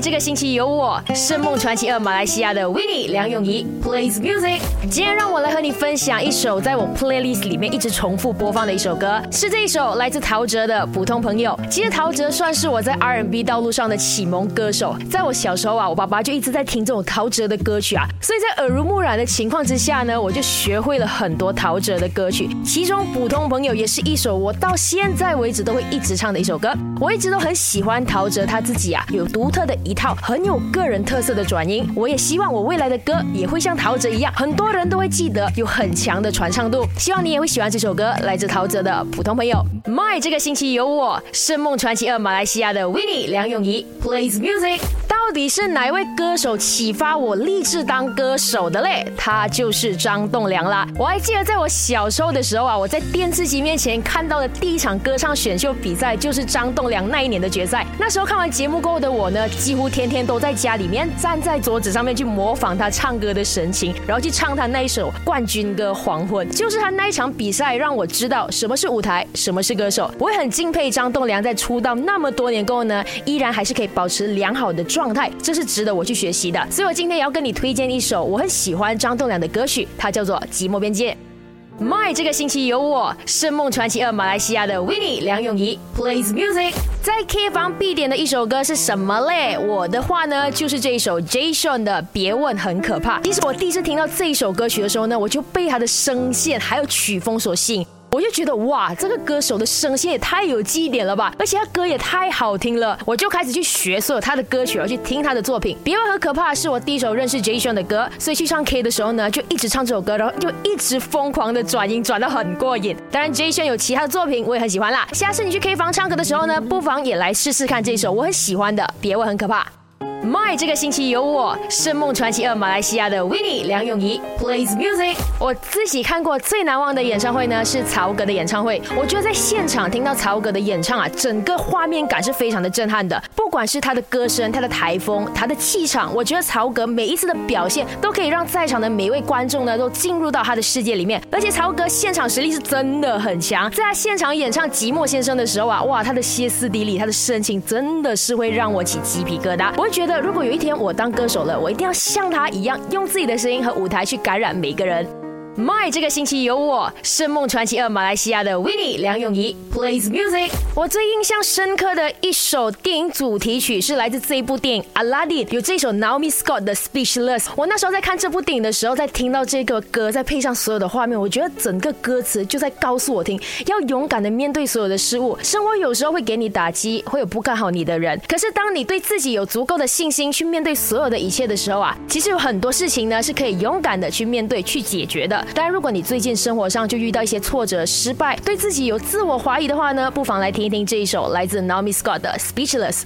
这个星期有我，圣梦传奇二马来西亚的 Winnie 梁咏仪 plays music。今天让我来和你分享一首在我 playlist 里面一直重复播放的一首歌，是这一首来自陶喆的《普通朋友》。其实陶喆算是我在 R&B 道路上的启蒙歌手，在我小时候啊，我爸爸就一直在听这种陶喆的歌曲啊，所以在耳濡目染的情况之下呢，我就学会了很多陶喆的歌曲，其中《普通朋友》也是一首我到现在为止都会一直唱的一首歌。我一直都很喜欢陶喆他自己啊，有独特的一套很有个人特色的转音。我也希望我未来的歌也会像陶喆一样，很多人都会记得，有很强的传唱度。希望你也会喜欢这首歌，来自陶喆的《普通朋友》。My 这个星期有我，圣梦传奇二马来西亚的 Winnie 梁咏仪 plays music。到底是哪位歌手启发我立志当歌手的嘞？他就是张栋梁啦。我还记得在我小时候的时候啊，我在电视机面前看到的第一场歌唱选秀比赛就是张栋梁那一年的决赛。那时候看完节目过后的我呢，几乎天天都在家里面站在桌子上面去模仿他唱歌的神情，然后去唱他那一首冠军歌《黄昏》。就是他那一场比赛让我知道什么是舞台，什么是歌手。我也很敬佩张栋梁在出道那么多年过后呢，依然还是可以保持良好的状态，这是值得我去学习的。所以我今天也要跟你推荐一首我很喜欢张栋梁的歌曲，它叫做《寂寞边界》。My 这个星期有我，圣梦传奇二马来西亚的 Winnie 梁咏仪 plays music。在 K 房必点的一首歌是什么嘞？我的话呢，就是这一首 Jason 的《别问很可怕》。其实我第一次听到这一首歌曲的时候呢，我就被他的声线还有曲风所吸引。我就觉得哇，这个歌手的声线也太有记忆点了吧，而且他歌也太好听了，我就开始去学所有他的歌曲，而去听他的作品。别问很可怕，是我第一首认识 Jason 的歌，所以去唱 K 的时候呢，就一直唱这首歌，然后就一直疯狂的转音，转得很过瘾。当然，Jason 有其他的作品，我也很喜欢啦。下次你去 K 房唱歌的时候呢，不妨也来试试看这首我很喜欢的《别问很可怕》。My 这个星期有我，圣梦传奇二马来西亚的 Winnie 梁咏仪 plays music。我自己看过最难忘的演唱会呢，是曹格的演唱会。我觉得在现场听到曹格的演唱啊，整个画面感是非常的震撼的。不管是他的歌声、他的台风、他的气场，我觉得曹格每一次的表现都可以让在场的每一位观众呢都进入到他的世界里面。而且曹格现场实力是真的很强，在他现场演唱《寂寞先生》的时候啊，哇，他的歇斯底里，他的深情真的是会让我起鸡皮疙瘩。我会觉得。如果有一天我当歌手了，我一定要像他一样，用自己的声音和舞台去感染每个人。My 这个星期有我，圣梦传奇二马来西亚的 Winnie 梁咏仪 plays music。我最印象深刻的一首电影主题曲是来自这一部电影《Aladdin》，有这首 Naomi Scott 的 Speechless。我那时候在看这部电影的时候，在听到这个歌，再配上所有的画面，我觉得整个歌词就在告诉我听，要勇敢的面对所有的事物。生活有时候会给你打击，会有不看好你的人，可是当你对自己有足够的信心去面对所有的一切的时候啊，其实有很多事情呢是可以勇敢的去面对、去解决的。当然，如果你最近生活上就遇到一些挫折、失败，对自己有自我怀疑的话呢，不妨来听一听这一首来自 Naomi Scott 的《Speechless》。